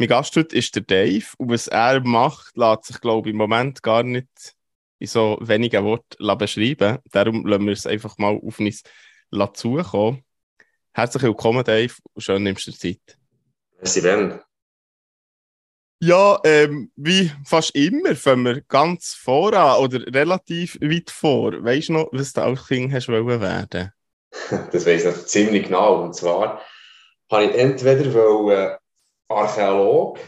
Mein Gast heute ist der Dave und was er macht, lässt sich, glaube ich, im Moment gar nicht in so wenigen Worten beschreiben. Darum lassen wir es einfach mal auf uns zukommen. Herzlich willkommen, Dave, und schön nimmst du dir Zeit. Merci, Ben. Ja, ähm, wie fast immer fangen wir ganz voran oder relativ weit vor. Weißt du noch, was du als Kind hast wollen werden? Das weiß ich ziemlich genau. Und zwar habe ich entweder wollen, Archäolog,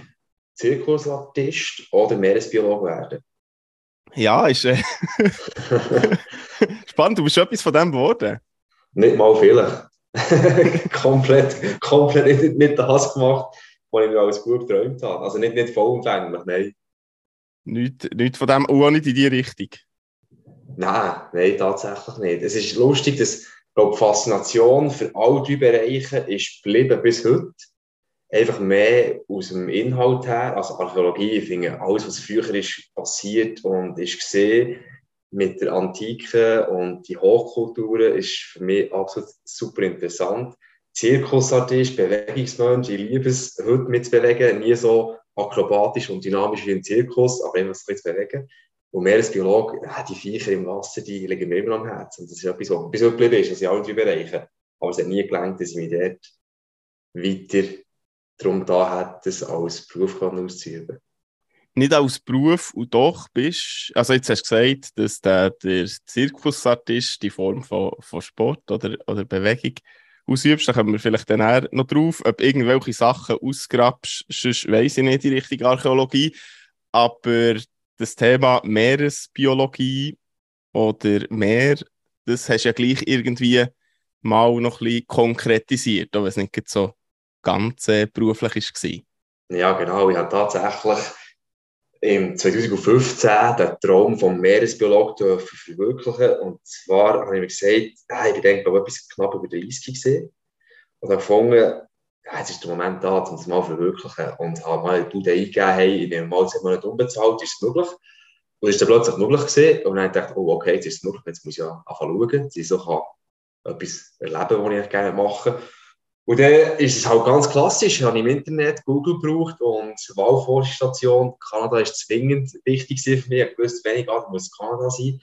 Zirkusartist oder Meeresbiolog werden? Ja, ist äh, spannend. Du bist schon etwas von dem geworden. Nicht mal vielleicht. komplett, komplett nicht, nicht das gemacht, was ich mir als Bub geträumt habe. Also nicht, nicht vollumfänglich, nein. Nicht, nicht von dem, auch nicht in die Richtung. Nein, nein, tatsächlich nicht. Es ist lustig, dass die Faszination für alle drei Bereiche ist geblieben bis heute einfach mehr aus dem Inhalt her, also Archäologie, ich finde, alles, was früher ist passiert und ist gesehen mit der Antike und die Hochkulturen, ist für mich absolut super interessant. Zirkusartist, Bewegungsmensch, ich liebe es, heute mitzubewegen, nie so akrobatisch und dynamisch wie im Zirkus, aber immer so zu bewegen. Und mehr als Biologe, ja, die Viecher im Wasser, die liegen mir immer am Herzen. Das ist etwas, was bis heute geblieben ist, also in allen drei Bereichen. Aber es hat nie gelangt, dass ich mich dort weiter darum da hat, das als Beruf auszuüben. Nicht als Beruf und doch bist, also jetzt hast du gesagt, dass der, der Zirkusartist die Form von, von Sport oder, oder Bewegung ausübst, da kommen wir vielleicht dann noch drauf, ob irgendwelche Sachen ausgrabst, sonst weiss ich nicht die richtige Archäologie, aber das Thema Meeresbiologie oder Meer, das hast du ja gleich irgendwie mal noch ein bisschen konkretisiert, wenn es nicht so ganz äh, beruflich war. Ja, genau. Ich habe tatsächlich im 2015 den Traum vom Meeresbiologen verwirklichen. Und zwar habe ich mir gesagt, ich bin glaube etwas knapp über 30 gesehen. Und habe gefunden, ja, jetzt ist der Moment da, um das mal zu verwirklichen. Und habe mal die Idee eingegeben, hey, ich nehme mal zwei Monate unbezahlt, ist es möglich? Und es ist dann plötzlich möglich gewesen. Und dann habe ich oh, okay, jetzt ist es möglich, jetzt muss ich ja anfangen schauen, dass ich so kann etwas erleben, was ich gerne mache. Und dann ist es halt ganz klassisch. Ich habe im Internet Google gebraucht und Wahlforschungsstation. Kanada ist zwingend wichtig für mich. Ich wusste, wenig Art muss Kanada sein.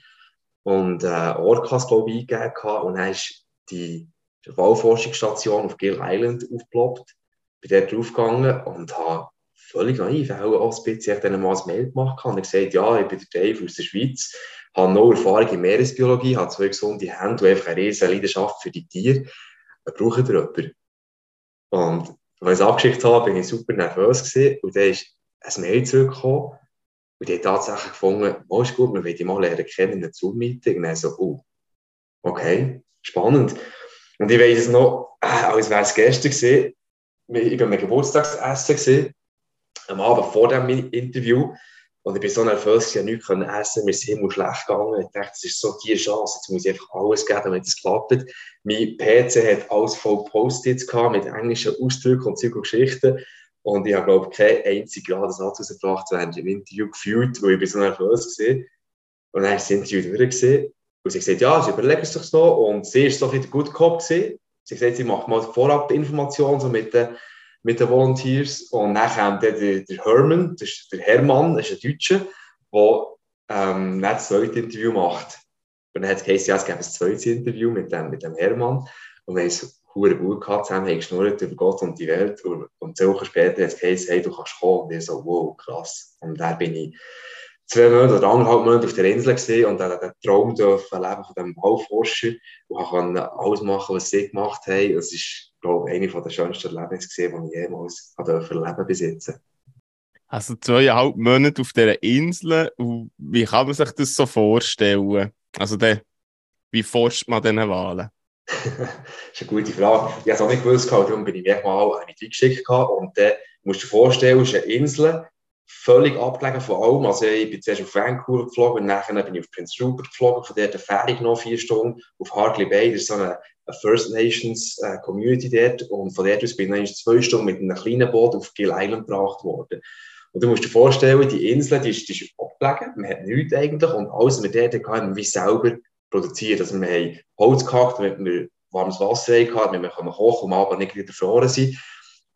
Und äh, Orcas, glaube ich, eingegeben. Und dann ist die Wahlforschungsstation auf Gill Island aufgeploppt. Bin dort draufgegangen und habe völlig naiv auch ein bisschen mal ein Mail gemacht und gesagt, ja, ich bin der Dave aus der Schweiz, habe noch Erfahrung in Meeresbiologie, habe zwei gesunde Hände und einfach eine riesige Leidenschaft für die Tiere. Brauchen ihr jemanden? Und als ich es abgeschickt habe, bin ich super nervös gewesen. Und dann ist ein Mail zurückgekommen. Und die haben tatsächlich gefunden, oh, ist gut, wir wollen dich mal lernen kennen in einem Zoom-Meeting. Und dann so, oh, okay, spannend. Und ich weiß es noch, äh, als wäre es gestern gewesen. Ich war mein Geburtstagsessen gewesen. Am Abend vor dem Interview. Und ich bin so nervös, ich konnte nichts essen, mir ist immer schlecht gegangen. Ich dachte, das ist so die Chance, jetzt muss ich einfach alles geben, damit es klappt. Mein PC hat alles voll Post-its mit englischen Ausdrücken und Zeug und Geschichten. Und ich habe, glaube ich, kein einziges gerade Satz rausgebracht während dem Interview gefühlt, weil ich so nervös war. Und dann ist das Interview durch. Und sie gesagt, ja, sie überlegen es sich noch. Und sie war so ein bisschen der Good Cop. Sie hat gesagt, sie macht mal vorab die Information so mit den mit den Volunteers. Und dann kam der, der, Herman, das ist der Hermann, das ist ein Deutscher, der ähm, das zweite Interview macht. Und dann hat es ja, ein zweites Interview mit dem, mit dem Hermann. Und wir haben es gut gehabt zusammen, haben geschnurrt über Gott und die Welt. Und, zwei Wochen später hat es hey, du kannst kommen. Und ich so, wow, krass. Und da bin ich zwei Monate oder anderthalb Monate auf der Insel gesehen und dann den Traum dürfen leben von dem Bauforscher und konnte alles machen, was sie gemacht haben. Es ist glaube ich, eine der schönsten Erlebnisse die ich jemals erleben besitzen Also zweieinhalb Monate auf dieser Insel. wie kann man sich das so vorstellen? Also der, wie forscht man diese Wahlen? das ist eine gute Frage. Ich habe es auch nicht gewusst, darum bin ich mir mal eine geschickt und dann musst du dir vorstellen, es ist eine Insel, völlig abgelegen von allem. Also ich bin zuerst auf Vancouver geflogen nachher bin ich auf Prince Rupert geflogen, von der Fähre noch vier Stunden auf Hartley Bay, das ist so eine, eine First Nations äh, Community dort und von dort aus bin ich zwei Stunden mit einem kleinen Boot auf Gill Island gebracht worden. Und du musst dir vorstellen, die Insel, die ist, die ist abgelegen, man hat nichts eigentlich und alles, was wir dort hatten, haben wir selber produziert. Also wir haben Holz gehackt, damit wir warmes Wasser hatten, damit wir kochen und Abend nicht wieder verloren sind.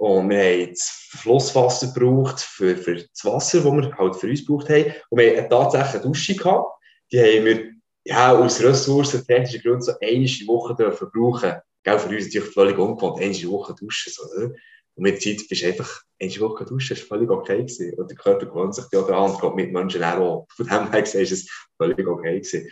Und wir haben das Flusswasser gebraucht für, für das Wasser, das wir halt für uns gebraucht haben. Und wir haben tatsächlich eine Dusche gehabt. Die haben wir ja, aus ressourcentechnischen Gründen so eine Woche brauchen. Gell, für uns natürlich völlig ungewohnt, eine Woche duschen. So, ne? Und mit der Zeit bist du einfach eine Woche duschen, das war völlig okay gewesen. Und der Körper gewöhnt sich ja daran und geht mit Menschen auch. Von dem her ist es völlig okay gewesen.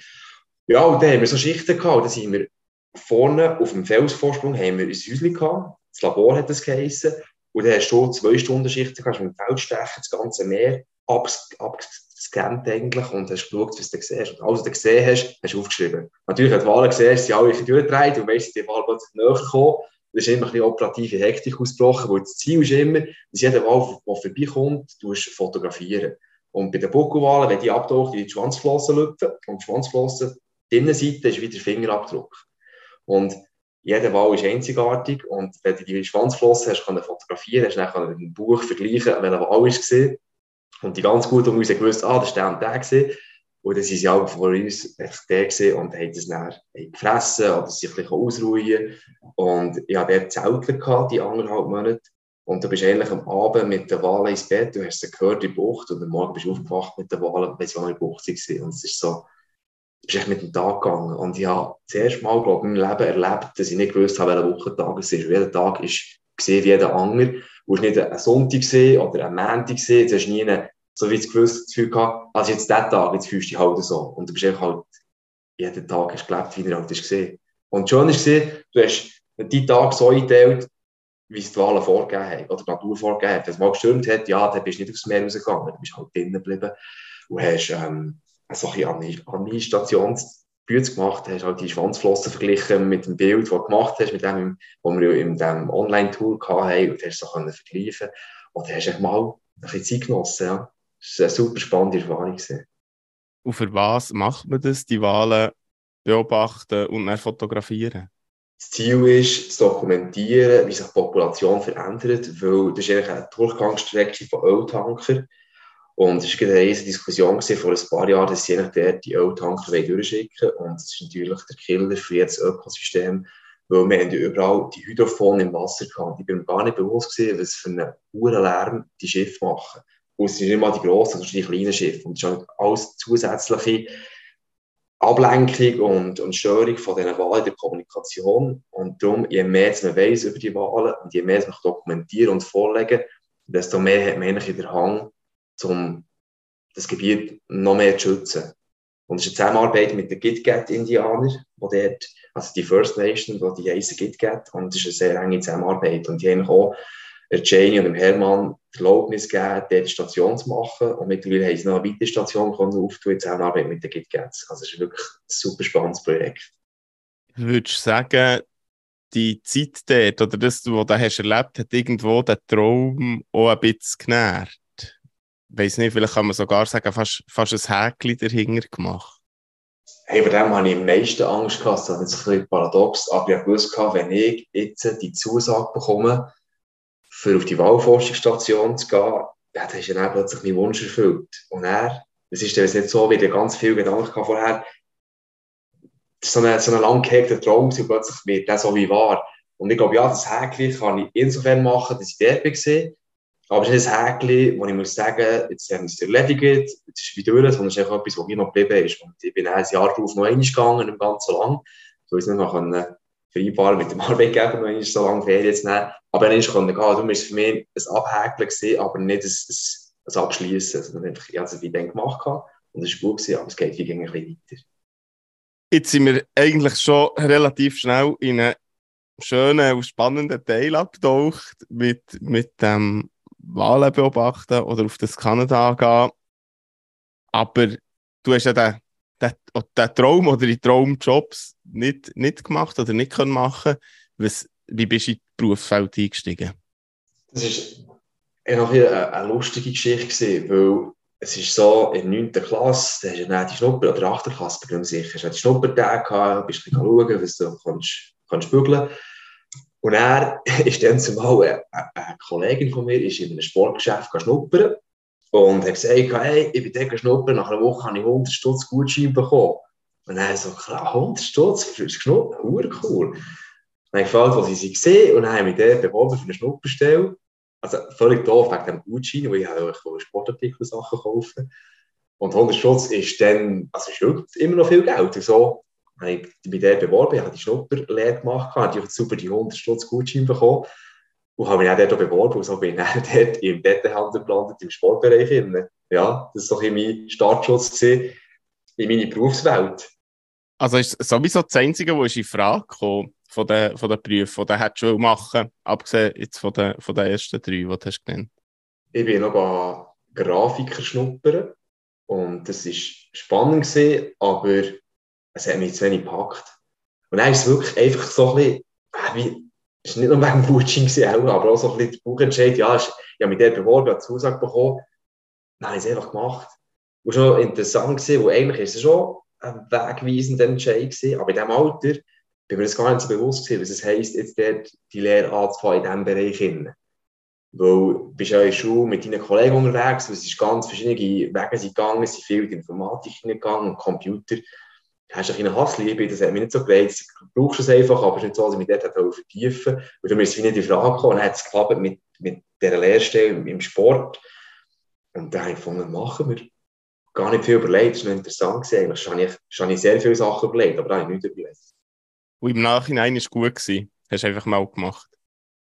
Ja, und dann haben wir so Schichten gehabt. Dann sind wir vorne auf dem Felsvorsprung haben wir ein Häuschen gehabt. Das Labor hat das geheissen. Und dann hast du zwei Stunden Schichten gehabt, mit dem Feldstecher das ganze Meer abgescannt eigentlich und hast geschaut, was du siehst. Und alles, was du gesehen hast, hast du aufgeschrieben. Natürlich, wenn du Wahlen gesehen hast, sind alle durchgedreht und weißt, die Wahl plötzlich näher gekommen. Da ist immer ein operative Hektik ausgebrochen, weil das Ziel ist immer, dass jeder Wahl, der vorbeikommt, du fotografieren. Und bei den Buckelwahlen, wenn die abtaucht, die Schwanzflossen lüpfen und die Schwanzflossen, die Innenseite ist wieder Fingerabdruck. Und jeder Wal ist einzigartig und wenn du die Schwanzflossen hast, du fotografieren, hast dann ein Buch vergleichen, welcher Wal ist war. Und die ganz gut um uns gewusst, ah, das ist der und der gewesen. Und dann sind sie auch vor uns der gesehen und haben das dann gefressen oder sich ein ausruhen. Und ich hatte dort Zeltler gehabt, die anderthalb Monate. Und du bist eigentlich am Abend mit der Wale ins Bett, du hast sie gehört in der Bucht und am Morgen bist du aufgewacht mit der Wale, weil sie auch in der Bucht. Und es ist so, bist echt mit dem Tag gegangen. Und ich habe das erste Mal, glaube in meinem Leben erlebt, dass ich nicht gewusst habe, welcher Wochentag es ist. Jeder Tag ist gesehen wie jeder andere. Du hast nicht einen Sonntag gesehen oder einen Montag gesehen. Du hast nie eine, so wie du das Gefühl gehabt, also jetzt der Tag, jetzt fühlst du dich halt so. Und du bist einfach halt, jeden Tag hast gelebt, wie er halt ist gesehen. Und schön ist gesehen, du hast deinen Tag so eingeteilt, wie es die Wahlen vorgegeben haben, oder die Natur vorgegeben hat. Wenn es mal gestürmt hat, ja, dann bist du nicht aufs Meer rausgegangen, du bist halt drinnen geblieben und hast, ähm, so ein bisschen Administrationsbüts gemacht, hast halt die Schwanzflossen verglichen mit dem Bild, das du gemacht hast, mit dem, was wir in diesem Online-Tool hatten und hast so können vergleichen und dann hast du mal ein bisschen Zeit genossen, ja. Das war eine super spannende Erfahrung. Und für was macht man das, die Wahlen beobachten und dann fotografieren? Das Ziel ist, zu dokumentieren, wie sich die Population verändert, weil das ist eigentlich eine Durchgangsstrecke von Öltankern und es war eine riesige Diskussion vor ein paar Jahren, dass sie der die Öltanker durchschicken wollen. Und das ist natürlich der Killer für jedes Ökosystem, weil wir haben überall die Hydrophone im Wasser gehabt. Ich bin mir gar nicht bewusst gewesen, was für einen hohen Lärm die Schiffe machen. Und es sind nicht mal die grossen, sondern die kleinen Schiffe. Und es ist alles zusätzliche Ablenkung und, und Störung von diesen Wahlen in der Kommunikation. Und darum, je mehr man weiß über die Wahlen und je mehr man dokumentieren und vorlegen, desto mehr hat man eigentlich in der Hand, um das Gebiet noch mehr zu schützen. Und es ist eine Zusammenarbeit mit den Gitgat-Indianern, dort, also die First Nation, die die heißen Gitgat, und es ist eine sehr enge Zusammenarbeit. Und die haben auch Janie und dem Hermann die Erlaubnis gegeben, dort eine Station zu machen. Und mittlerweile haben sie noch eine weitere Station auftun in Zusammenarbeit mit den Gitgats. Also es ist wirklich ein super spannendes Projekt. Würdest du sagen, die Zeit dort, oder das, was du erlebt hast, hat irgendwo den Traum auch ein bisschen genährt? Weiß nicht, vielleicht kann man sogar sagen, fast, fast ein Häkchen dahinter gemacht. Hey, bei dem habe ich am meisten Angst gehabt. Das ist ein bisschen paradox, aber ich wusste, wenn ich jetzt die Zusage bekomme, für auf die Wahlforschungsstation zu gehen, ja, dann ist dann plötzlich mein Wunsch erfüllt. Und er, das ist dann nicht so, wie ich ganz viele Gedanken vorher, das war so ein, so ein lang gehegter Traum und plötzlich wird der so wie wahr. Und ich glaube, ja, das Häkchen kann ich insofern machen, dass ich dort bin aber es ist ein Häkchen, wo ich muss sagen, jetzt haben wir es erledigt, jetzt ist es wieder durch, sondern es ist etwas, was hier noch geblieben ist. Und ich bin ein Jahr darauf noch einmal gegangen, im ganzen Lang. So ist es nicht mehr vereinbaren mit dem Arbeitgeber, noch so lange Ferien zu nehmen. Aber dann konnte ich gehen. Darum war es für mich ein Abhäkeln, aber nicht ein, ein, ein Abschließen. Sondern einfach, ich habe es wie dann gemacht und es war gut, aber es geht wie ein bisschen weiter. Jetzt sind wir eigentlich schon relativ schnell in einen schönen und spannenden Teil abgetaucht mit, mit dem Wahlen beobachten oder auf das Kanada gehen. Aber du hast ja den, den, den Traum oder die Traumjobs nicht, nicht gemacht oder nicht können machen. Was, wie bist du in das Berufsfeld eingestiegen? Das ist noch eine, eine lustige Geschichte weil es ist so, in der 9. Klasse, da hast du dann die Schnupper, oder 8. Klasse, bin ich sicher, hast du die Schnuppertage gehabt, bist ein bisschen schauen, was du kannst, kannst bügeln. Und er ist dann zumal eine, Kollegin von mir ist in einem Sportgeschäft schnuppern und hat gesagt, hey, ich bin dort schnuppern, nach einer Woche habe ich 100 Stutz Gutschein bekommen. Und er so, klar, 100 Stutz fürs Schnuppern, cool. Dann gefällt, was ich gesehen und dann habe ich mich dort beworben für eine Schnupperstelle. Also völlig doof wegen dem Gutschein, weil ich habe Sportartikel Sachen kaufen. Und 100 Stutz ist dann, also ist immer noch viel Geld. Und so habe ich mich dort beworben, ich habe die Schnupperlehre gemacht, habe ich super die 100 Stutz Gutschein bekommen und habe mich auch dort beworben und so bin ich dann dort im Dettenhandel gelandet, im Sportbereich. Ja, das war doch mein Startschutz in meine Berufswelt. Also ist sowieso das Einzige, was in Frage kam von den, von den Berufen, die du hättest machen abgesehen jetzt von den, von den ersten drei, die du hast genannt? Ich bin noch Grafiker schnuppern und das war spannend, gewesen, aber es hat mich zu wenig gepackt. Und dann ist es wirklich einfach so ein bisschen, äh, wie, es war nicht nur wegen Coaching, aber auch so ein bisschen der Buchentscheid. Ja, ich habe mich dort beworben, habe Zusage bekommen. Dann habe ich es einfach gemacht. Und schon interessant gewesen, weil eigentlich ist es schon ein wegweisender Entscheid gewesen, aber in diesem Alter bin mir das gar nicht so bewusst gewesen, was es heisst, jetzt dort die Lehre anzufangen in diesem Bereich. Hin. Weil du bist ja in der Schule mit deinen Kollegen unterwegs, es ist ganz verschiedene Wege sind gegangen, es sind viel in die Informatik gegangen und Computer hast eine Hassliebe, das hat mich nicht so gereizt. Du brauchst es einfach, aber es ist nicht so, dass ich mich dort vertiefen wollte. Und dann ist es wie nicht in Frage gekommen. dann hat es geklappt mit, mit dieser Lehrstelle im Sport. Und dann habe ich gefunden, machen wir. Gar nicht viel überlegt, das war interessant. Eigentlich habe ich, habe ich sehr viele Sachen überlegt, aber da habe ich nichts überlegt. Und im Nachhinein war es gut. Gewesen. Hast du einfach mal gemacht?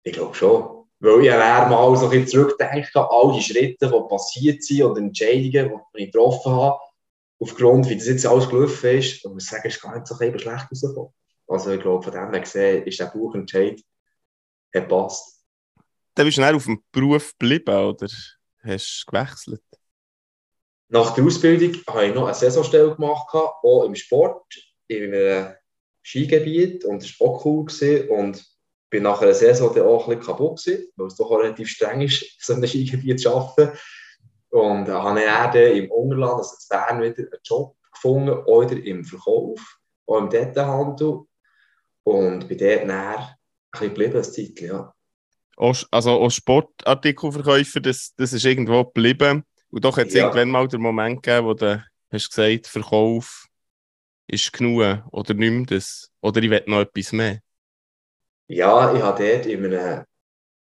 Ich glaube schon. Weil ich wäre mal so ein bisschen zurückdenken an all die Schritte, die passiert sind und Entscheidungen, die ich getroffen habe aufgrund, wie das jetzt alles gelaufen ist, muss sagen, ist gar nicht so schlecht rausgekommen. Also ich glaube, von dem her gesehen, ist der Buchentscheid hat passt. Dann bist du dann auf dem Beruf geblieben, oder hast du gewechselt? Nach der Ausbildung habe ich noch eine Saisonstelle gemacht, auch im Sport, in einem Skigebiet, und das war auch cool. Gewesen. Und bin nach einer Saison dann auch ein bisschen kaputt gewesen, weil es doch relativ streng ist, so ein Skigebiet zu arbeiten. Und äh, habe dann im Ungerland, also in Bern, wieder einen Job gefunden, oder im Verkauf, auch im Detailhandel. Und bin dort dann ein bisschen geblieben, als Titel, ja. Also als Sportartikelverkäufer, das, das ist irgendwo geblieben. Und doch hat es ja. irgendwann mal den Moment gegeben, wo du hast gesagt, Verkauf ist genug oder nimm das. Oder ich will noch etwas mehr. Ja, ich habe dort in einem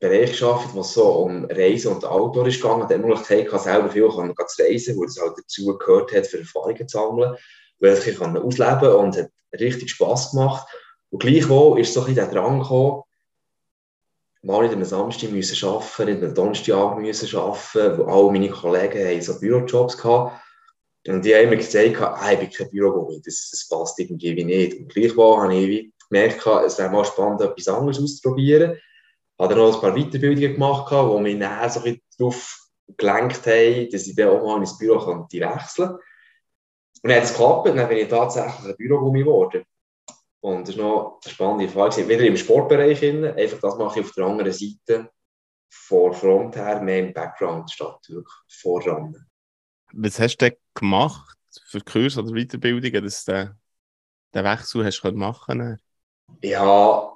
Bereich geschafft, wo es so um Reisen und Outdoor ist gegangen. Der Möglichkeit kann selber viel kann zu reisen, wo es halt dazu gehört hat, für Erfahrungen zu sammeln, welche ich kann ausleben und hat richtig Spass gemacht. Und gleichwohl ist so ein bisschen der Drang gekommen, mal nicht am Samstag müssen arbeiten, nicht am Donnerstag müssen arbeiten, wo alle meine Kollegen haben so Bürojobs hatten. Und die haben mir gesagt, ah, ich bin kein Bürogummi, das, das passt irgendwie nicht. Und gleichwohl habe ich gemerkt, es wäre mal spannend, etwas anderes auszuprobieren habe dann noch ein paar Weiterbildungen gemacht, die mich dann so ein darauf gelenkt haben, dass ich dann auch mal ins Büro könnte wechseln konnte. Und dann hat es geklappt, dann bin ich tatsächlich ein Bürogummi geworden. Und das war noch eine spannende Erfahrung. Wieder im Sportbereich, einfach das mache ich auf der anderen Seite, vor Front her, mehr im Background statt wirklich voran. Was hast du denn gemacht für Kurs oder Weiterbildungen, dass du den Wechsel hast machen Ja,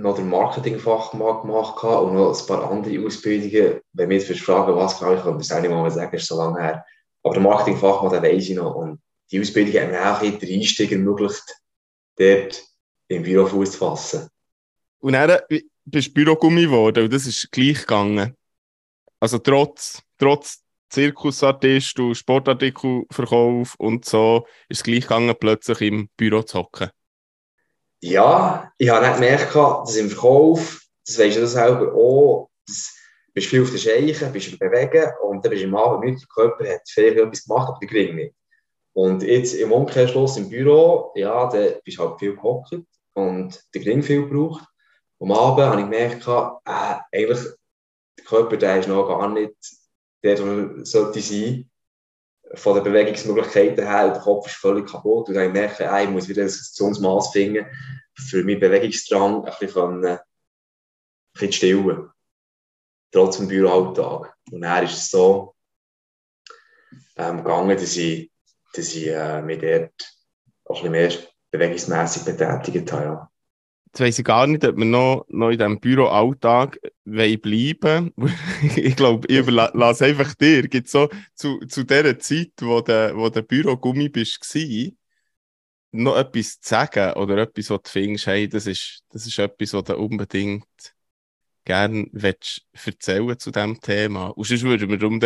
noch den Marketingfachmann gemacht und noch ein paar andere Ausbildungen. Wenn wir jetzt fragen, was kann ich, kann das nicht mal sagen, ist so lange her. Aber der Marketingfachmann, den weiss ich noch. Und die Ausbildung hat mir auch den Einstieg ermöglicht, dort im Büro Fuß zu fassen. Und dann bist du Bürogummi geworden und das ist gleich gegangen. Also trotz, trotz Zirkusartist und Sportartikelverkauf und so ist es gleich gegangen, plötzlich im Büro zu hocken. Ja, ich habe gemerkt, dass im Verkauf, das weisst du selber auch, das bist viel auf der Scheiche, bist im Bewegen und dann bist du im Abend mit, der Körper hat viel etwas gemacht, aber der Gring nicht. Und jetzt im Umkehrschluss im Büro, ja, da bist du halt viel gehockt und der Gring viel gebraucht. Am Abend habe ich gemerkt, äh, eigentlich, der Körper der ist noch gar nicht der, der sollte sein von den Bewegungsmöglichkeiten her, der Kopf ist völlig kaputt. Und dann merke ich, ich muss wieder ein Maß finden, für meinen Bewegungsdrang ein bisschen, ein bisschen stillen. trotz dem Büroalltag. Und dann ist es so ähm, gegangen, dass ich, dass ich äh, mich dort auch ein bisschen mehr bewegungsmässig betätigt habe. Ja. Jetzt weiss ich gar nicht, ob wir noch, noch in diesem Büroalltag bleiben Ich glaube, ich überlasse einfach dir. Gibt so zu, zu der Zeit, wo der, wo der Bürogummi bist, war, noch etwas zu sagen oder etwas, was du findest, hey, das ist, das ist etwas, was du unbedingt gerne erzählen zu diesem Thema. Und sonst würden wir darum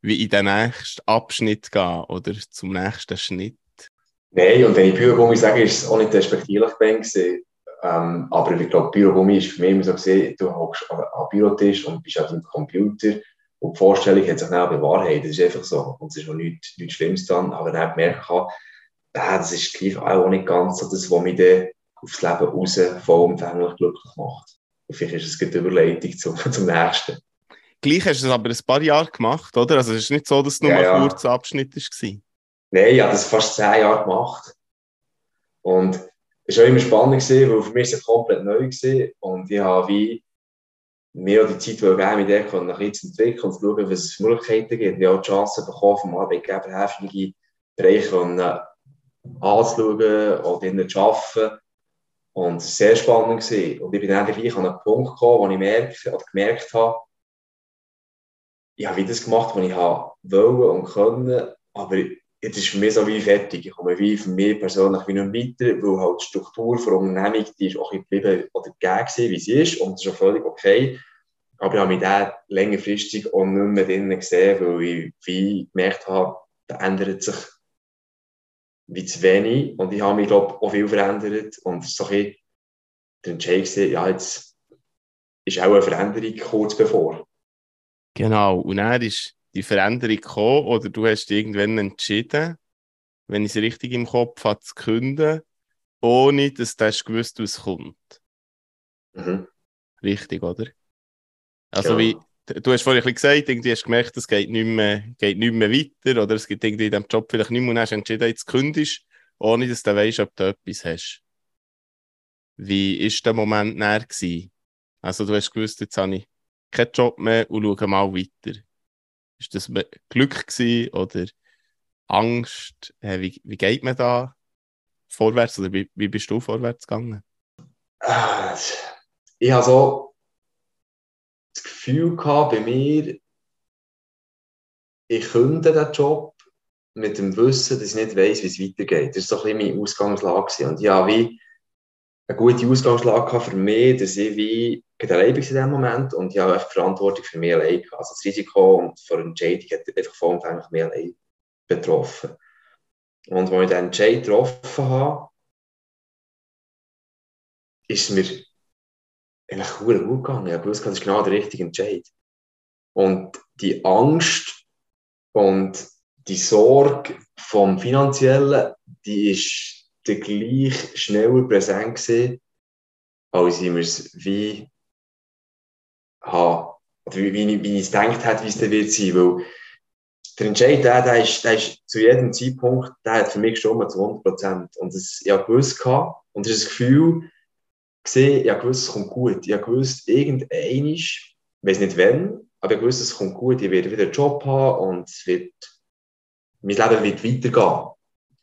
wie in den nächsten Abschnitt gehen oder zum nächsten Schnitt. Nein, und wenn ich Bürogummi sage, ist es auch nicht respektierlich gewesen. Ähm, aber ich glaube, Bürogummi ist für mich immer so gesehen, du hockst am Bürotisch und bist an deinem Computer und die Vorstellung hat sich dann auch bewahrheitet. Das ist einfach so. Und es ist auch nichts, nichts Schlimmes dran. Aber dann gemerkt habe, äh, das ist gleich auch nicht ganz so das, was mich dann aufs Leben raus vollumfänglich glücklich macht. Und vielleicht ist es eine Überleitung zum, zum nächsten. Gleich hast du es aber ein paar Jahre gemacht, oder? Also es ist nicht so, dass es nur ja, ein kurzer Abschnitt war. Nein, ich habe das fast zehn Jahre gemacht. Und es war immer spannend, gewesen, weil für mich es komplett neu war. Und ich habe wie mehr die Zeit will geben, mit der ein bisschen zu entwickeln und zu schauen, was es für Möglichkeiten gibt. Ich habe die Chance bekommen, vom Arbeitgeber heftige Bereiche anzuschauen oder ihnen zu arbeiten. Und es war sehr spannend. Gewesen. Und ich bin dann gleich an einen Punkt gekommen, wo ich merke, oder gemerkt habe, ich habe wieder das gemacht, was ich wollte und können, aber jetzt ist für mich so wie fertig. Ich komme wie für mich persönlich wie nicht weiter, weil halt die Struktur der Unternehmung, die ist auch geblieben oder gegeben wie sie ist und das ist auch völlig okay. Aber ich habe mich da längerfristig auch nicht mehr drinnen gesehen, weil ich wie gemerkt habe, da ändert sich wie zu wenig und ich habe mich, glaube auch viel verändert und so ein der Entscheid ja, jetzt ist auch eine Veränderung kurz bevor. Genau, und er ist die Veränderung gekommen oder du hast irgendwann entschieden, wenn ich es richtig im Kopf habe, zu künden, ohne dass du hast gewusst, was kommt. Mhm. Richtig, oder? Also ja. wie, du hast vorhin gesagt, irgendwie hast du gemerkt, es geht nicht mehr, geht nicht mehr weiter oder es gibt irgendwie in diesem Job vielleicht nicht mehr und hast entschieden, jetzt kündigst, ohne dass du weißt, ob du etwas hast. Wie war der Moment näher gewesen? Also du hast gewusst, jetzt habe ich keinen Job mehr und schaue mal weiter. Ist das Glück gewesen oder Angst? Wie, wie geht man da vorwärts oder wie, wie bist du vorwärts gegangen? Ich habe so das Gefühl gehabt bei mir, ich könnte den Job mit dem Wissen, dass ich nicht weiß, wie es weitergeht. Das war so ein bisschen meine Ausgangslage. Und habe wie eine gute Ausgangslage für mich, dass ich wie allein in dem Moment und ich habe die Verantwortung für mich allein gehabt. Also das Risiko und die Entscheidung hat einfach vollumfänglich mich allein betroffen. Und als ich den Entscheid getroffen habe, ist es mir eigentlich gut gegangen. Ich wusste, das ist genau der richtige Entscheid. Und die Angst und die Sorge vom Finanziellen, die ist der gleich schneller präsent gewesen, als ich mir es wie habe, oder wie, wie, wie ich es gedacht habe, wie es dann wird sein. Weil der Entscheid, der, der, ist, der ist zu jedem Zeitpunkt, der hat für mich gestimmt zu 100 Prozent. Und das, ich habe gewusst, gehabt, und das ist das Gefühl, gesehen, ich habe gewusst, es kommt gut. Ich habe gewusst, irgendein ich weiß nicht wann, aber ich habe gewusst, es kommt gut. Ich werde wieder einen Job haben und es wird, mein Leben wird weitergehen.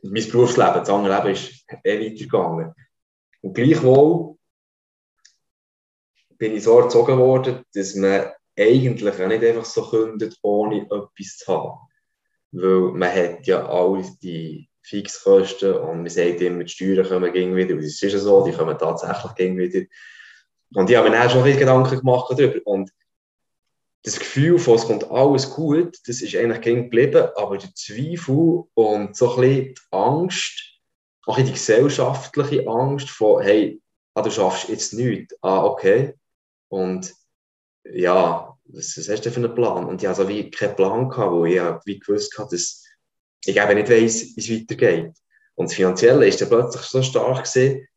Mein Berufsleben, das andere Leben ist eh weitergegangen. Und gleichwohl bin ich so erzogen worden, dass man eigentlich auch nicht einfach so kündet, ohne etwas zu haben. Weil man hat ja alle die Fixkosten und man sagt immer, die Steuern kommen gegen wieder. Und es ist ja so, die kommen tatsächlich gegen wieder. Und ich habe mir dann schon viele Gedanken gemacht darüber. Und das Gefühl von, es kommt alles gut, das ist eigentlich gegen geblieben, aber der Zweifel und so ein bisschen die Angst, auch die gesellschaftliche Angst von, hey, ah, du schaffst jetzt nichts. Ah, okay. Und ja, was, hast du für einen Plan? Und ich hatte also wie keinen Plan, gehabt, wo ich wie gewusst habe, dass ich eben nicht weiss, wie es weitergeht. Und das Finanzielle ist dann plötzlich so stark gewesen,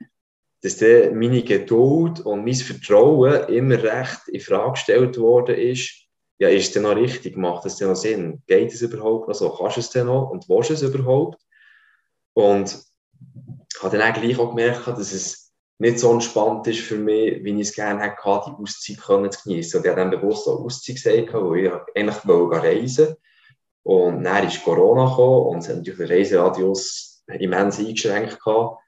dass dann meine Geduld und mein Vertrauen immer recht in Frage gestellt worden ist. Ja, ist es denn noch richtig? Macht es denn noch Sinn? Geht es überhaupt noch so? Kannst du es denn noch? Und willst du es überhaupt? Und ich habe dann gleich auch gemerkt, dass es nicht so entspannt ist für mich, wie ich es gerne hätte, die Auszeit können zu genießen. Und ich habe dann bewusst auch Auszeit gesagt, weil ich eigentlich wollte reisen Und dann ist Corona gekommen und es hat natürlich den Reiseradius immens eingeschränkt gehabt.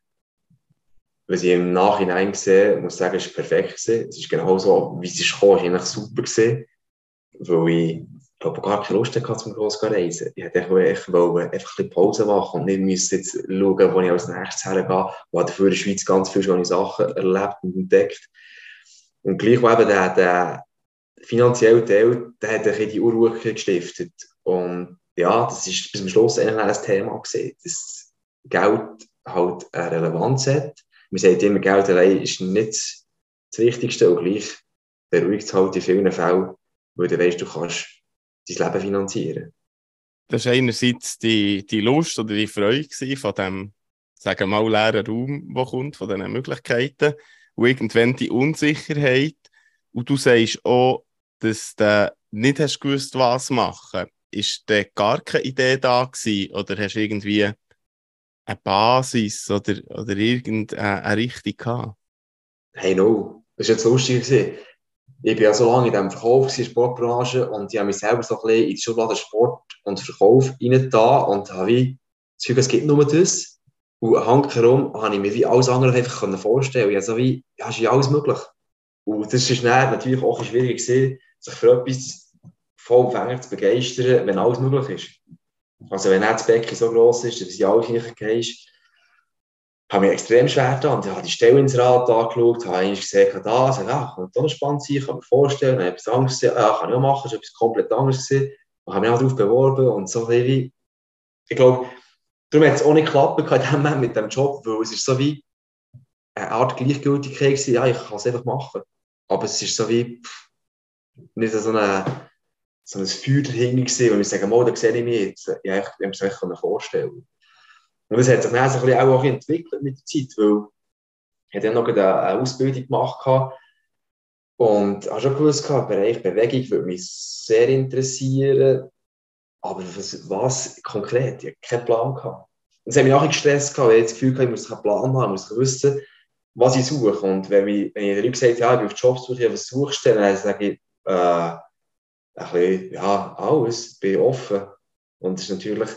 Was ich im Nachhinein sehe, muss ich sagen, es war perfekt. Gewesen. Es ist genau so, wie es ist gekommen, ist eigentlich super gewesen, weil ich glaube, gar keine Lust hatte, zum gross zu reisen. Ich wollte einfach, einfach ein Pause machen und nicht müssen jetzt schauen, wo ich als nächstes hergehe, wo dafür in der Schweiz ganz viele schöne Sachen erlebt und entdeckt. Und gleich war eben der, der finanzielle Teil, der hat ein die Unruhe gestiftet. Und ja, das ist bis zum Schluss ein Thema gesehen, dass Geld halt eine Relevanz hat. Man sagt immer, Geld allein ist nicht das Wichtigste und gleich beruhigt es halt in vielen Fällen, weil du weißt, du kannst dein Leben finanzieren. Das war einerseits die, die Lust oder die Freude von dem, sagen wir mal, leeren Raum, der kommt, von diesen Möglichkeiten. Und irgendwann die Unsicherheit. Und du sagst auch, dass du nicht hast gewusst, was machen. Ist da gar keine Idee da gewesen? Oder hast du irgendwie eine Basis oder, oder irgendeine Richtung gehabt? Hey, no. Das war jetzt lustig ich bin ja so lange in diesem Verkauf, in der Sportbranche, und ich habe mich selber so ein bisschen in die Schublade Sport und Verkauf da und habe wie das es gibt nur das. Und herum habe ich mir wie alles andere einfach vorstellen Ich habe so wie, ja, ist ja alles möglich. Und das ist natürlich auch schwierig sich für etwas vollumfänglich zu begeistern, wenn alles möglich ist. Also wenn das Becken so gross ist, dass du alle gehst, habe mich extrem schwer getan. Ich habe die Stelle ins Rad angeschaut, habe eigentlich gesehen, da, so, ja, könnte auch spannend sein, kann mir vorstellen, habe etwas anderes gesehen, ja, kann ich auch machen, das ist etwas komplett anderes gesehen. Und habe mich auch darauf beworben und so wie, ich glaube, darum hat es auch nicht geklappt in dem Moment mit dem Job, weil es ist so wie eine Art Gleichgültigkeit gewesen, ja, ich kann es einfach machen. Aber es ist so wie, pff, nicht so eine, so ein Feuer dahinter wo ich sage, mal, da sehe ich mich jetzt, ja, ich kann mir das vorstellen. Und das hat sich dann so ein bisschen auch entwickelt mit der Zeit, weil ich dann noch eine Ausbildung gemacht habe und habe schon gewusst, der Bereich Bewegung würde mich sehr interessieren, aber was, was konkret? Ich hatte keinen Plan. Gehabt. Und es hat mich auch gestresst, weil ich das Gefühl hatte, ich muss einen Plan haben, ich muss wissen, was ich suche. Und wenn, ich, wenn ich den gesagt habe, ja, ich bin auf Jobs suche, was suchst du, dann sage ich, äh, ein bisschen, ja, alles, bin offen. Und das ist natürlich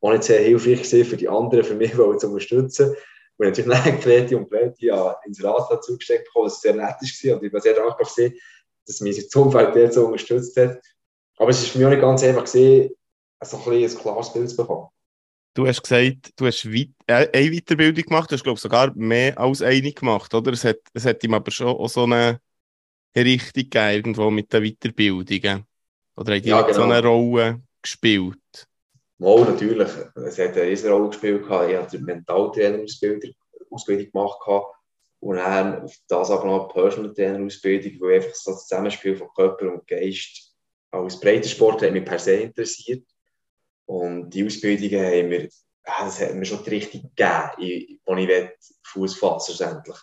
auch nicht sehr hilfreich für die anderen, für mich zu unterstützen. Und natürlich dann Kreti und Pleti ja, ins Rad dazu gesteckt bekommen, was sehr nett war. Und ich war sehr dankbar, gewesen, dass mich das Umfeld so unterstützt hat. Aber es ist für mich auch nicht ganz einfach gewesen, so ein, ein klares Bild zu bekommen. Du hast gesagt, du hast weit, äh, eine Weiterbildung gemacht, du hast, glaube ich, sogar mehr als eine gemacht, oder? Es hat, es hat ihm aber schon auch so eine Richtung gegeben, irgendwo mit den Weiterbildungen. Oder hat ja, genau. so eine Rolle gespielt? Mal natürlich, es hat eine Rolle gespielt. Ich habe Mentaltrainer-Ausbildung gemacht und dann auf das aber noch eine Personal Trainer-Ausbildung, wo einfach so das Zusammenspiel von Körper und Geist als Breitensport hat mich per se interessiert. Und die Ausbildungen haben mir, das hat mir schon die Richtung gegeben, wo ich Fuß fassen schlussendlich.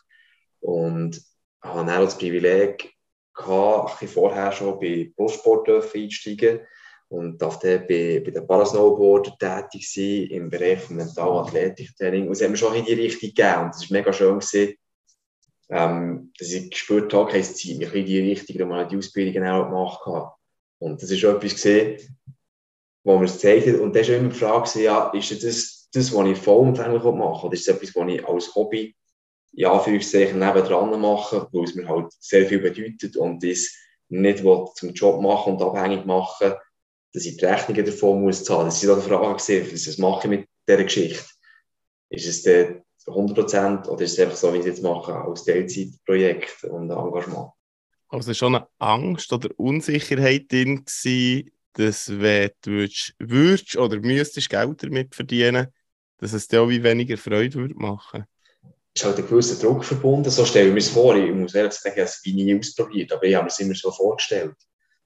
Und habe dann das Privileg gehabt, ein vorher schon bei Brustsport einsteigen und dort bei, bei den Parasnowboarder tätig sein, im Bereich von Mental-Athletiktraining. Und es hat mir schon in die Richtung gegeben. Und es war mega schön, gewesen, ähm, dass ich gespürt habe, es zieht mich in die Richtung, wo ich die Ausbildung auch gemacht habe. Und das ist etwas gesehen, wo man es gezeigt hat. Und dann war immer die Frage, ja, ist das das, was ich vollumfänglich mache? Oder ist es etwas, was ich als Hobby, in Anführungszeichen, nebendran mache, weil es mir halt sehr viel bedeutet und das nicht zum Job machen und abhängig machen dass ich die Rechnungen davon muss zahlen. Das war die Frage, gewesen, was mache ich mit dieser Geschichte? Ist es dann 100% oder ist es einfach so, wie ich es jetzt mache, als Teilzeitprojekt und Engagement? Also schon eine Angst oder Unsicherheit drin gewesen, dass wenn du würdest, würdest oder müsstest Geld damit verdienen, dass es dir auch wie weniger Freude würde machen Es ist halt ein gewisser Druck verbunden, so stelle ich mir es vor. Ich muss ehrlich sagen, ich habe es nie ausprobiert, aber ich habe mir es immer so vorgestellt,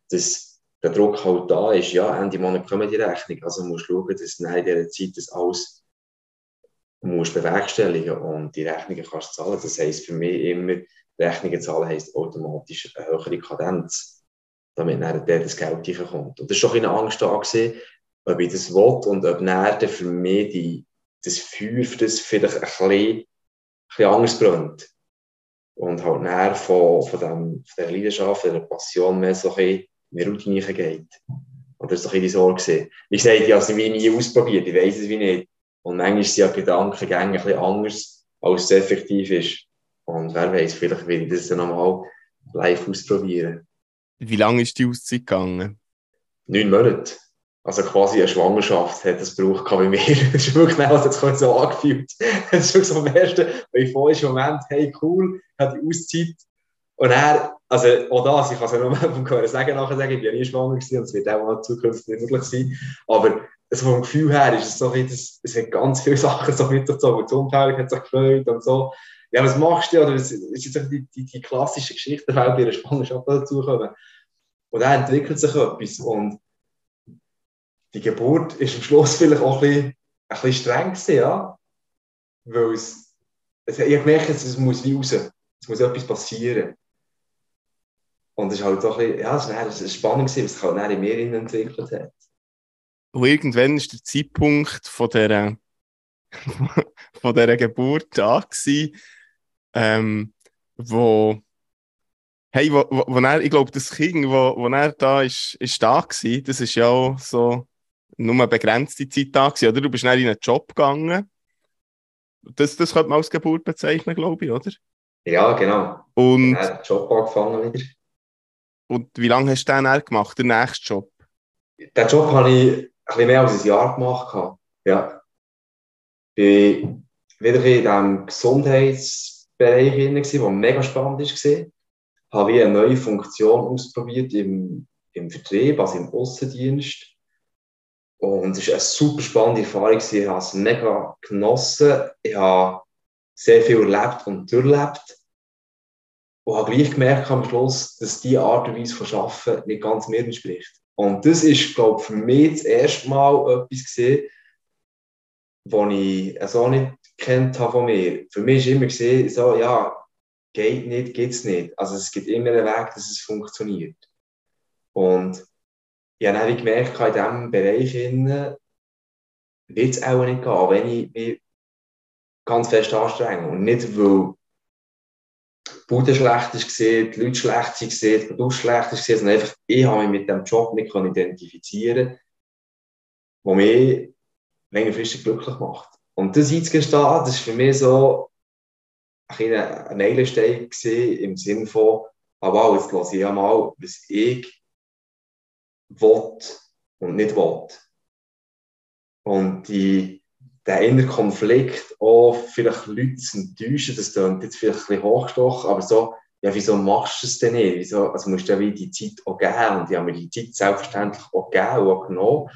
dass der Druck halt da ist, ja, Ende Monat kommen die Rechnung, also musst du schauen, dass in dieser Zeit das alles musst bewerkstelligen und die Rechnungen kannst du zahlen. Das heisst für mich immer, Rechnungen zahlen heisst automatisch eine höhere Kadenz, damit dann das Geld reinkommt. Und das war doch eine Angst da gewesen, ob ich das will und ob dann für mich die, das Feuer für das vielleicht ein bisschen, bisschen anders brennt. Und halt näher von, von, dem, von der Leidenschaft, von der Passion mehr so ein in Routine geht. Und das war so ein die Sorge. Wie gesagt, ich habe es wie nie ausprobiert, ich weiß es wie nicht. Und manchmal sind ja Gedankengänge ein bisschen anders, als es effektiv ist. Und wer weiß, vielleicht will ich das dann nochmal live ausprobieren. Wie lange ist die Auszeit gegangen? Neun Monate. Also quasi eine Schwangerschaft hat das gebraucht bei mir. Das ist wirklich genau, das hat so angefühlt. Das ist wirklich so am ersten, weil ich vorher im Moment, hey cool, ich habe die Auszeit. Und er, also auch das, ich kann es ja nur vom Gehören sagen, nachher sagen, ich bin ja nie schwanger gewesen und es wird auch in Zukunft nicht möglich sein. Aber also vom Gefühl her ist es so, das, es hat ganz viele Sachen so mitgezogen. Die Umteilung hat sich gefreut und so. Ja, was machst du? Oder es ist jetzt die, die, die klassische Geschichte, die bei einer Schwangerschaft dazukommen. Und dann entwickelt sich etwas. Und die Geburt ist am Schluss vielleicht auch ein bisschen, ein bisschen streng ja. Weil es, es, ich habe gemerkt, es muss wie raus. Es muss etwas passieren. Und es ist halt auch ein bisschen, ja, es war, es war was sich halt in mir entwickelt hat. Und irgendwann ist der Zeitpunkt von dieser, von dieser Geburt da gewesen, ähm, wo, hey, wo, wo, wo er, ich glaube, das Kind, wo, wo er da ist, ist da gewesen, das ist ja auch so nur eine begrenzte Zeit da gewesen, oder? Du bist dann in einen Job gegangen. Das, das könnte man als Geburt bezeichnen, glaube ich, oder? Ja, genau. Und, ich Job angefangen wieder. Und wie lange hast du den dann gemacht, den nächsten Job? Den Job habe ich ein bisschen mehr als ein Jahr gemacht. Ja. Ich war wieder in diesem Gesundheitsbereich, der mega spannend war. Ich habe eine neue Funktion ausprobiert im, im Vertrieb, also im Außendienst. Und es war eine super spannende Erfahrung. Ich habe es mega genossen. Ich habe sehr viel erlebt und durchlebt. Und habe gleich gemerkt am Schluss, dass diese Art und Weise von Arbeiten nicht ganz mir entspricht. Und das ist, glaube ich, für mich das erste Mal etwas gesehen, was ich so nicht kennt habe von mir. Für mich war immer gesehen, so, ja, geht nicht, geht es nicht. Also es gibt immer einen Weg, dass es funktioniert. Und ich habe dann gemerkt, in diesem Bereich wird es auch nicht gehen, wenn ich mich ganz fest anstrenge. Und nicht, weil die Bude schlecht ist die Leute schlecht sind gesehen, das Produkt schlecht ist sondern einfach, ich habe mich mit dem Job nicht identifizieren der mich längerfristig glücklich macht. Und das einzugestehen, das war für mich so ein, ein Meilenstein im Sinne von, aber ah, wow, jetzt lasse ich mal, was ich will und nicht will. Und die, der innere Konflikt, auch vielleicht Leute zu enttäuschen, das klingt jetzt vielleicht ein bisschen hochgestochen, aber so, ja, wieso machst du es denn nicht? Wieso, also musst du ja die Zeit auch geben. Und ich habe mir die Zeit selbstverständlich auch gegeben und auch genommen.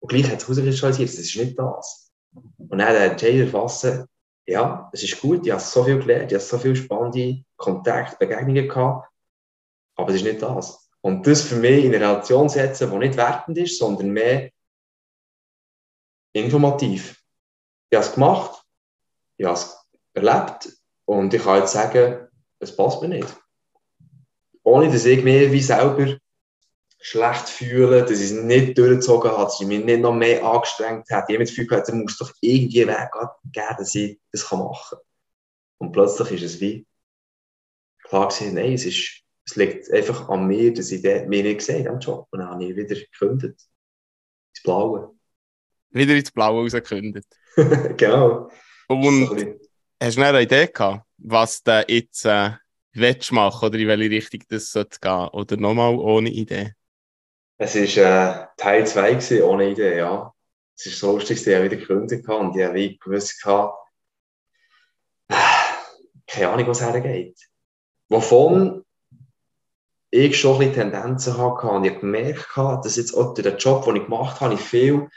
Und gleich hat es herauskristallisiert, das ist nicht das. Und dann der Entscheid erfassen, ja, es ist gut, ich habe so viel gelernt, ich habe so viele spannende Kontakte, Begegnungen gehabt, aber es ist nicht das. Und das für mich in eine Relation setzen, die nicht wertend ist, sondern mehr informativ. Ich habe es gemacht, ich habe es erlebt und ich kann jetzt sagen, es passt mir nicht. Ohne dass ich mich wie selber schlecht fühle, dass ich es nicht durchgezogen habe, dass ich mich nicht noch mehr angestrengt habe. Ich habe das Gefühl gehabt, es muss doch irgendwie einen Weg geben, dass ich das machen kann. Und plötzlich ist es wie klar gesehen, nein, es ist es liegt einfach an mir, dass ich den, mich nicht gesehen habe, Job. Und dann habe ich wieder gekündigt. Ins Blaue. Wieder ins Blaue rausgekündigt. genau. Und hast du eine Idee gehabt, was du jetzt äh, willst machen oder in welche Richtung das sollte gehen? Oder nochmal ohne Idee? Es war äh, Teil 2 ohne Idee, ja. Es ist so lustig, dass ich wieder gekündigt habe und ich habe gewusst, gehabt, äh, keine Ahnung, was hergeht. Wovon ich schon ein bisschen Tendenzen hatte und ich gemerkt habe, dass jetzt auch durch den Job, den ich gemacht habe, ich viel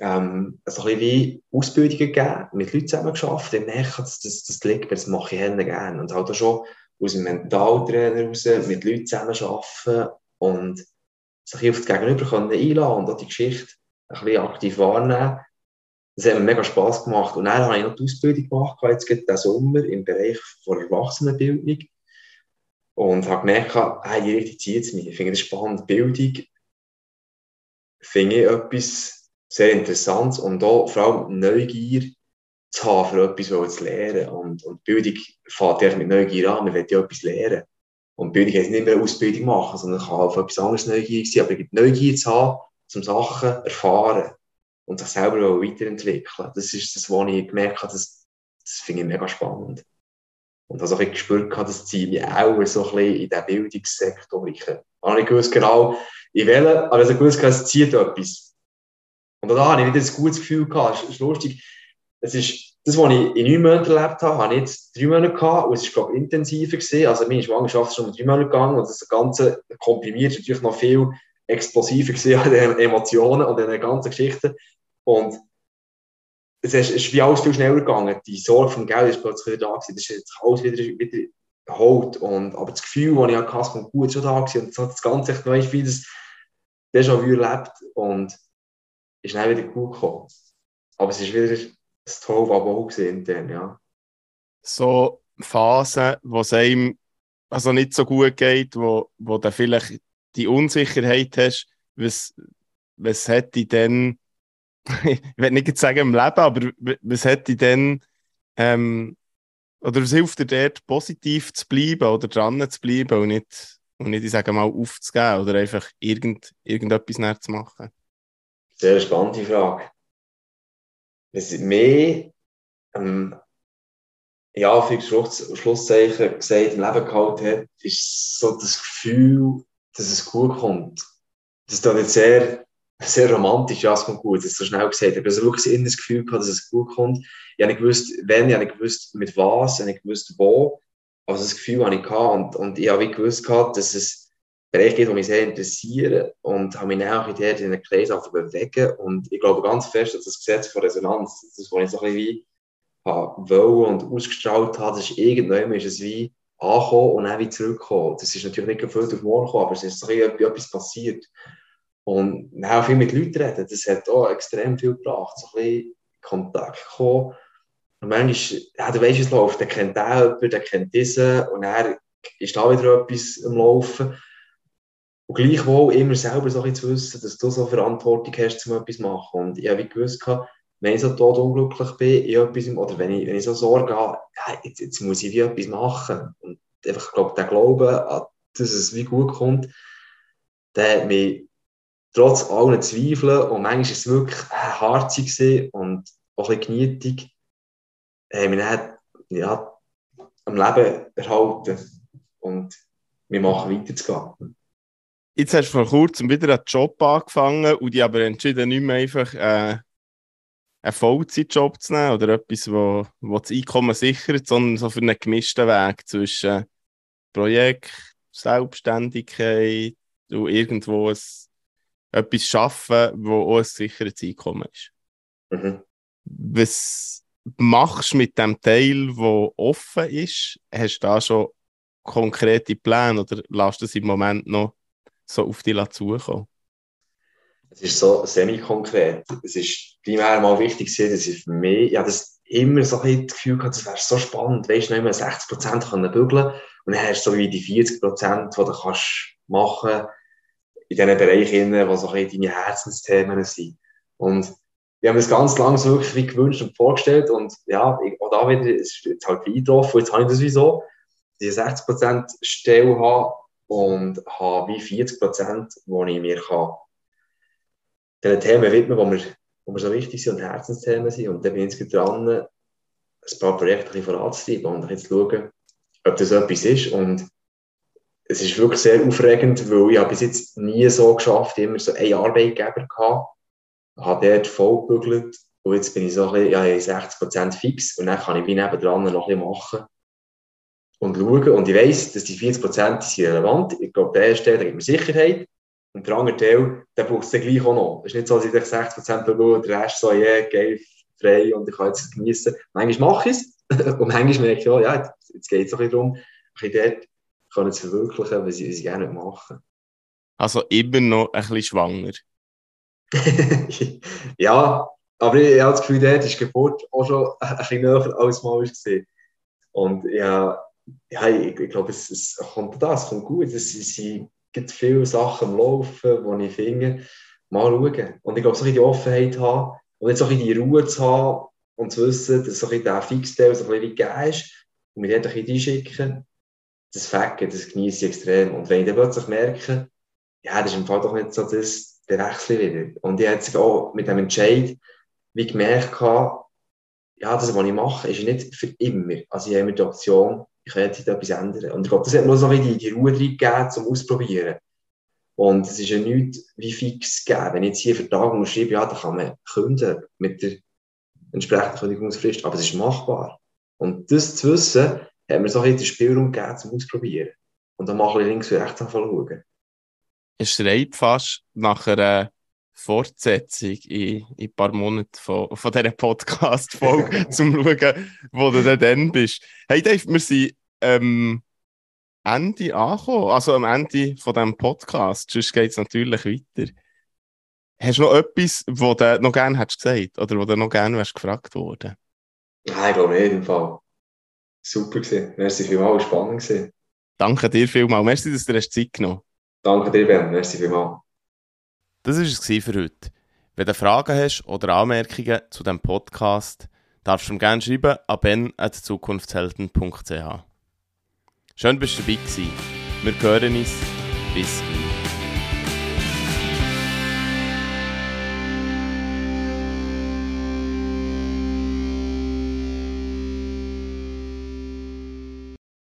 ähm, also ein bisschen wie Ausbildungen gegeben, mit Leuten zusammen geschafft. Ich merke, dass das, liegt das mache ich gerne. Und halt auch schon aus dem Mentaltrainer raus mit Leuten zusammen arbeiten und sich auf das Gegenüber einladen und auch die Geschichte ein bisschen aktiv wahrnehmen. Das hat mir mega Spass gemacht. Und dann habe ich noch die Ausbildung gemacht, jetzt geht der Sommer im Bereich der Erwachsenenbildung. Und habe gemerkt, hey, die Richtung zieht es mich. Ich finde das spannend. Bildung finde ich etwas sehr Interessantes und auch vor allem Neugier zu haben, für etwas zu lernen. Und, und Bildung fängt ja mit Neugier an, man will ja etwas lernen. Und Bildung heißt nicht mehr Ausbildung machen, sondern kann auf etwas anderes neugierig sein, aber Neugier zu haben, zum Sachen erfahren und sich selber weiterentwickeln. Das ist das, was ich gemerkt habe, das, das finde ich mega spannend. Und also ich gespürt habe, das ziehe ich auch so ein bisschen in den Bildungssektor. Ich habe nicht gewusst genau, in welchen, aber ich habe gewusst, es zieht etwas. Und da habe ich wieder ein gutes Gefühl gehabt. Es ist lustig. Es ist, das, was ich in neun Monaten erlebt habe, habe ich jetzt drei Monate gehabt und es ist, glaube ich, intensiver gewesen. Also meine Schwangerschaft ist schon drei Monate gegangen und das Ganze komprimiert natürlich noch viel explosiver gewesen an den Emotionen und den ganzen Geschichten. Und es ist, wie alles viel schneller gegangen. Die Sorge vom Geld ist plötzlich wieder da gewesen. Das ist jetzt alles wieder, wieder geholt. Und, aber das Gefühl, das ich hatte, vom Gut schon da gewesen. Und das hat das Ganze echt noch wie das Déjà-vu erlebt und ist dann wieder gut gekommen. Aber es ist wieder ein Tollwabo intern, ja. So Phasen, wo es einem also nicht so gut geht, wo, wo du vielleicht die Unsicherheit hast, was, was hätte ich denn ich will nicht sagen im Leben, aber was hätte ich denn, ähm, oder was hilft dir dort, positiv zu bleiben oder dran zu bleiben und nicht, und nicht ich sage mal, aufzugeben oder einfach irgend, irgendetwas näher zu machen? Sehr spannende Frage. Was mehr, ähm, ja, für Schluss, Schlusszeichen gesagt, im Leben gehalten hat, ist so das Gefühl, dass es gut kommt. Das ist dann jetzt sehr sehr romantisch, ja, es kommt gut, das ist so schnell gesagt. Ich habe also wirklich in das Gefühl gehabt, dass es gut kommt. Ich habe nicht gewusst, wenn, ich habe nicht gewusst, mit was, ich habe nicht gewusst, wo. Aber das Gefühl habe ich gehabt und, und ich habe wie gewusst gehabt, dass es Bereiche gibt, die mich sehr interessieren und habe mich auch in den Kreis bewegen. Und ich glaube ganz fest, dass das Gesetz von Resonanz, das, was ich so ein bisschen wie wollen und ausgestrahlt habe, das ist irgendwann ist es wie angekommen und dann wieder zurückgekommen. Das ist natürlich nicht gefühlt auf morgen gekommen, aber es ist so etwas passiert. Und auch viel mit Leuten reden, das hat auch extrem viel gebracht. So ein bisschen Kontakt kommen. Und manchmal, ja, du weißt, es läuft, der kennt den jemanden, der kennt diesen, und er ist da wieder etwas am Laufen. Und gleichwohl immer selber so ein zu wissen, dass du so Verantwortung hast, um etwas zu machen. Und ich habe gewusst, wenn ich so tot unglücklich bin, in etwas, oder wenn ich, wenn ich so Sorge habe, ja, jetzt, jetzt muss ich wie etwas machen. Und einfach, ich glaube, der Glaube, dass es wie gut kommt, der hat mich trotz allen Zweifeln, und manchmal war es wirklich hart und auch ein bisschen genietig, haben wir dann, ja, am Leben erhalten und wir machen weiterzugehen. Jetzt hast du vor kurzem wieder einen Job angefangen und dich aber entschieden, nicht mehr einfach äh, einen Vollzeitjob zu nehmen oder etwas, wo, wo das Einkommen sichert, sondern so für einen gemischten Weg zwischen Projekt, Selbstständigkeit und irgendwo ein etwas schaffen, wo auch ein sicheres Einkommen ist. Mhm. Was machst du mit dem Teil, der offen ist? Hast du da schon konkrete Pläne oder lässt du es im Moment noch so auf dich zukommen? Es ist so semi-konkret. Es ist primär mal wichtig, dass ich für mich, ja, das immer so ein das Gefühl hatte, das wäre so spannend, weißt du, noch immer 60 Prozent bügeln und dann hast du so wie die 40 Prozent, die du kannst machen kannst, in diesen Bereichen, die so ein deine Herzensthemen sind. Und wir haben das ganz lange so wirklich wie gewünscht und vorgestellt und ja, ich, auch da wieder, es ist jetzt halt eingetroffen, jetzt habe ich das wieso, diese 60% Stelle habe und habe wie 40%, wo ich mir kann den Themen widmen, die mir, mir so wichtig sind und Herzensthemen sind. Und dann bin ich jetzt dran, ein paar Projekte voranzutreiben und jetzt schauen, ob das etwas ist. Und es ist wirklich sehr aufregend, weil ich bis jetzt nie so geschafft, immer so einen Arbeitgeber gehabt, habe dort voll gebügelt und jetzt bin ich so ein bisschen, ja, 60% fix und dann kann ich wie nebendran noch ein bisschen machen und schauen und ich weiss, dass die 40% sind relevant. Ich glaube, der erste Teil, gibt mir Sicherheit und der andere Teil, der braucht es dann gleich auch noch. Es ist nicht so, dass ich 60% schaue und der Rest so, ja, yeah, geil, frei und ich kann jetzt genießen. Manchmal mache ich es und manchmal merke ich, ja, ja jetzt geht es ein bisschen darum, ein bisschen dort können es verwirklichen, was sie, sie gerne machen. Also immer noch ein bisschen schwanger. ja, aber ich, habe das Gefühl, dort ist die Geburt auch schon ein bisschen näher als mal war. Und ja, ja ich, ich glaube, es, es kommt das, es kommt gut. Es, es gibt viele Sachen am Laufen, die ich finde, mal schauen. Und ich glaube, so ein die Offenheit haben und jetzt auch die Ruhe zu haben und zu wissen, dass so ein der Fixteil so ein bisschen gegeben ist und mir dort ein bisschen reinschicken, das Facken, das genieße ich extrem. Und wenn ich dann plötzlich merke, ja, das ist im Fall doch nicht so das, der Wechsel wieder. Und ich habe auch mit dem Entscheid wie gemerkt, ja, das, was ich mache, ist nicht für immer. Also ich habe immer die Option, ich kann jetzt etwas ändern. Und ich glaube, das hat nur so die, die Ruhe drin gegeben, zum Ausprobieren. Und es ist ja nichts wie fix gegeben. Wenn ich jetzt hier für Tage schreibe, ja, dann kann man künden mit der entsprechenden Kündigungsfrist, aber es ist machbar. Und das zu wissen, hat mir so ein bisschen den Spielraum gegeben, zum Ausprobieren. Und dann mache ich links und rechts schauen. Es schreit fast nach einer Fortsetzung in, in ein paar Monaten von, von dieser Podcast-Folge, zum schauen, wo du dann bist. Hey Dave, wir sind ähm, Ende angekommen, also am Ende von diesem Podcast. Sonst geht es natürlich weiter. Hast du noch etwas, was du noch gerne hättest gesagt oder wo du noch gerne wärst gefragt worden? Nein, ich glaube nicht, im Fall. Super gewesen. Merci vielmals, spannend gewesen. Danke dir vielmals. Merci, dass du dir Zeit genommen Danke dir, Ben. Merci vielmals. Das war es für heute. Wenn du Fragen hast oder Anmerkungen zu diesem Podcast, darfst du mir gerne schreiben an ben.zukunftshelden.ch. Schön, dass du dabei gewesen. Wir hören uns. Bis gleich.